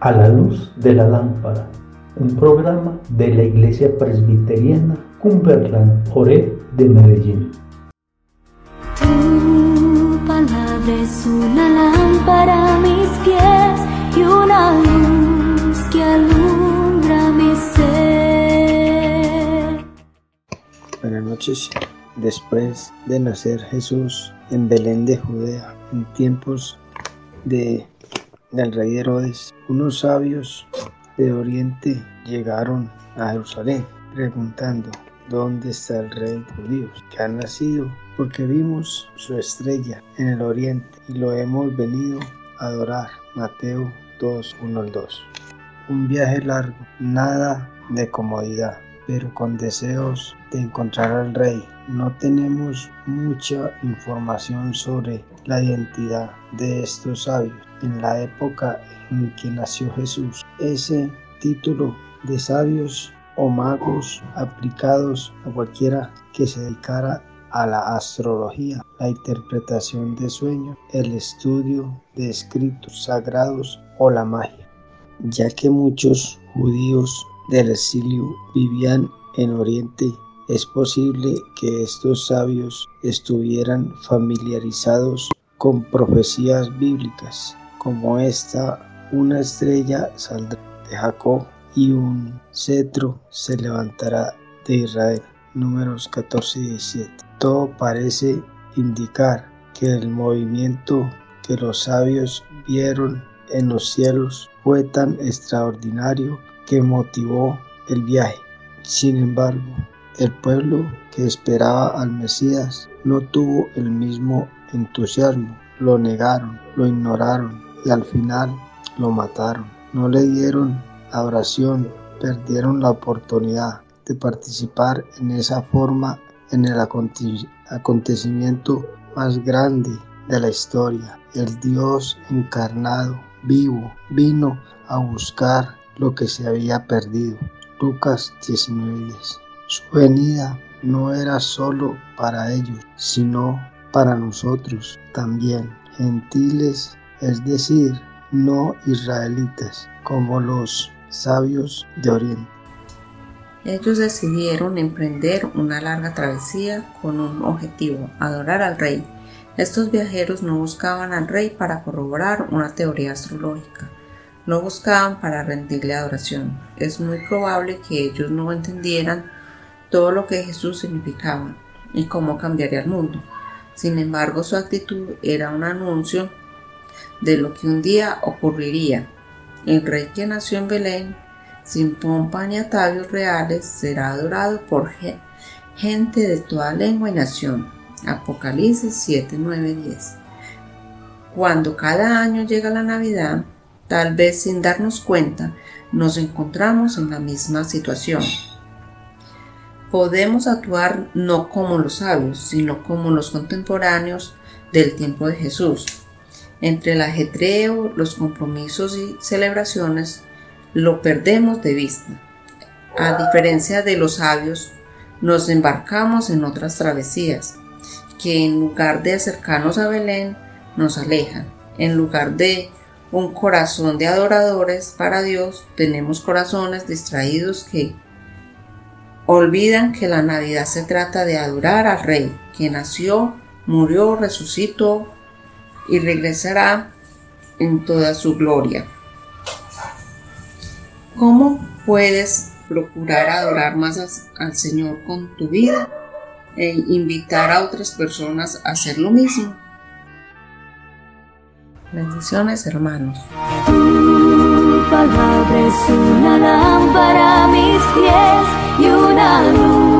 A la luz de la lámpara, un programa de la Iglesia Presbiteriana Cumberland Joré de Medellín. Tu palabra es una lámpara a mis pies y una luz que alumbra mi ser. Buenas noches. Después de nacer Jesús en Belén de Judea, en tiempos de del rey Herodes, unos sabios de Oriente llegaron a Jerusalén preguntando, ¿dónde está el rey de judíos que ha nacido? Porque vimos su estrella en el Oriente y lo hemos venido a adorar. Mateo 2, 1 al 2. Un viaje largo, nada de comodidad, pero con deseos de encontrar al rey. No tenemos mucha información sobre la identidad de estos sabios en la época en que nació Jesús. Ese título de sabios o magos aplicados a cualquiera que se dedicara a la astrología, la interpretación de sueños, el estudio de escritos sagrados o la magia, ya que muchos judíos del exilio vivían en Oriente, es posible que estos sabios estuvieran familiarizados con profecías bíblicas como esta, una estrella saldrá de Jacob y un cetro se levantará de Israel. Números 14 y 17. Todo parece indicar que el movimiento que los sabios vieron en los cielos fue tan extraordinario que motivó el viaje. Sin embargo, el pueblo que esperaba al Mesías no tuvo el mismo entusiasmo, lo negaron, lo ignoraron y al final lo mataron. No le dieron oración, perdieron la oportunidad de participar en esa forma en el acontecimiento más grande de la historia. El Dios encarnado, vivo, vino a buscar lo que se había perdido. Lucas 19:10. Su venida no era solo para ellos, sino para nosotros también, gentiles es decir, no israelitas, como los sabios de Oriente. Ellos decidieron emprender una larga travesía con un objetivo, adorar al rey. Estos viajeros no buscaban al rey para corroborar una teoría astrológica, no buscaban para rendirle adoración. Es muy probable que ellos no entendieran todo lo que Jesús significaba y cómo cambiaría el mundo. Sin embargo, su actitud era un anuncio de lo que un día ocurriría. El rey que nació en Belén, sin pompa ni atavios reales, será adorado por gente de toda lengua y nación. Apocalipsis 7, 9, 10. Cuando cada año llega la Navidad, tal vez sin darnos cuenta, nos encontramos en la misma situación. Podemos actuar no como los sabios, sino como los contemporáneos del tiempo de Jesús entre el ajetreo, los compromisos y celebraciones, lo perdemos de vista. A diferencia de los sabios, nos embarcamos en otras travesías, que en lugar de acercarnos a Belén, nos alejan. En lugar de un corazón de adoradores para Dios, tenemos corazones distraídos que olvidan que la Navidad se trata de adorar al Rey, que nació, murió, resucitó y regresará en toda su gloria. ¿Cómo puedes procurar adorar más al Señor con tu vida e invitar a otras personas a hacer lo mismo? Bendiciones hermanos. Palabra una lámpara a mis pies y una luz